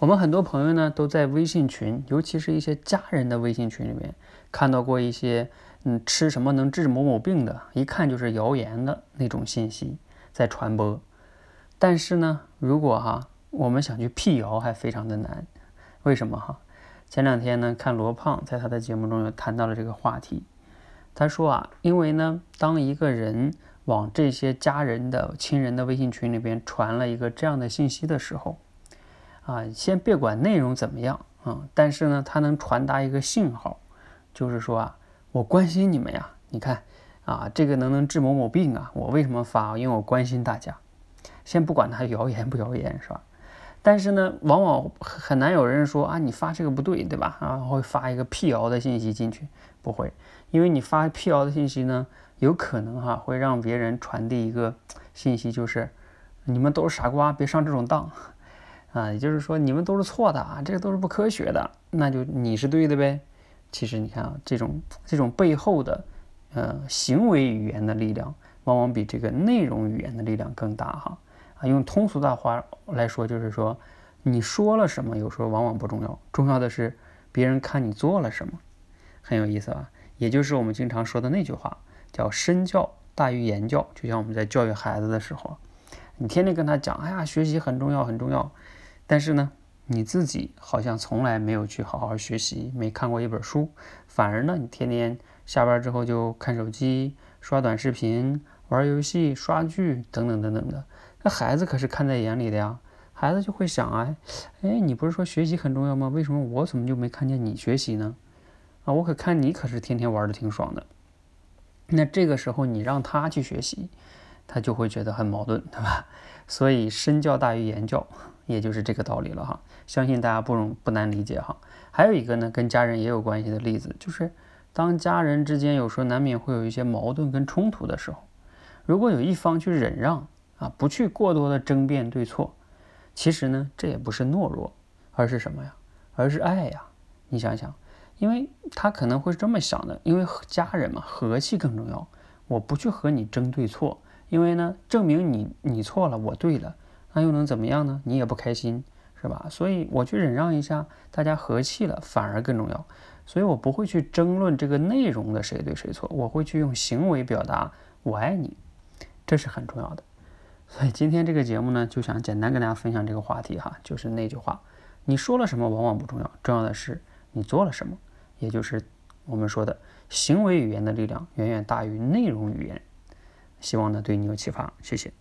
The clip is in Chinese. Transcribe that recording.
我们很多朋友呢都在微信群，尤其是一些家人的微信群里面，看到过一些嗯吃什么能治某某病的，一看就是谣言的那种信息在传播。但是呢，如果哈我们想去辟谣，还非常的难。为什么哈？前两天呢，看罗胖在他的节目中又谈到了这个话题。他说啊，因为呢，当一个人往这些家人的亲人的微信群里边传了一个这样的信息的时候，啊，先别管内容怎么样啊，但是呢，它能传达一个信号，就是说啊，我关心你们呀。你看啊，这个能能治某某病啊，我为什么发？因为我关心大家。先不管它谣言不谣言，是吧？但是呢，往往很难有人说啊，你发这个不对，对吧？啊，会发一个辟谣的信息进去，不会，因为你发辟谣的信息呢，有可能哈会让别人传递一个信息，就是你们都是傻瓜，别上这种当，啊，也就是说你们都是错的啊，这个都是不科学的，那就你是对的呗。其实你看啊，这种这种背后的呃行为语言的力量，往往比这个内容语言的力量更大哈。啊，用通俗的话来说，就是说，你说了什么，有时候往往不重要，重要的是别人看你做了什么，很有意思吧？也就是我们经常说的那句话，叫身教大于言教。就像我们在教育孩子的时候，你天天跟他讲，哎呀，学习很重要，很重要，但是呢，你自己好像从来没有去好好学习，没看过一本书，反而呢，你天天下班之后就看手机、刷短视频、玩游戏、刷剧等等等等的。那孩子可是看在眼里的呀，孩子就会想啊，哎，你不是说学习很重要吗？为什么我怎么就没看见你学习呢？啊，我可看你可是天天玩的挺爽的。那这个时候你让他去学习，他就会觉得很矛盾，对吧？所以身教大于言教，也就是这个道理了哈。相信大家不容不难理解哈。还有一个呢，跟家人也有关系的例子，就是当家人之间有时候难免会有一些矛盾跟冲突的时候，如果有一方去忍让。啊，不去过多的争辩对错，其实呢，这也不是懦弱，而是什么呀？而是爱呀！你想想，因为他可能会这么想的，因为家人嘛，和气更重要。我不去和你争对错，因为呢，证明你你错了，我对了，那又能怎么样呢？你也不开心，是吧？所以我去忍让一下，大家和气了，反而更重要。所以我不会去争论这个内容的谁对谁错，我会去用行为表达我爱你，这是很重要的。所以今天这个节目呢，就想简单跟大家分享这个话题哈，就是那句话，你说了什么往往不重要，重要的是你做了什么，也就是我们说的行为语言的力量远远大于内容语言。希望呢对你有启发，谢谢。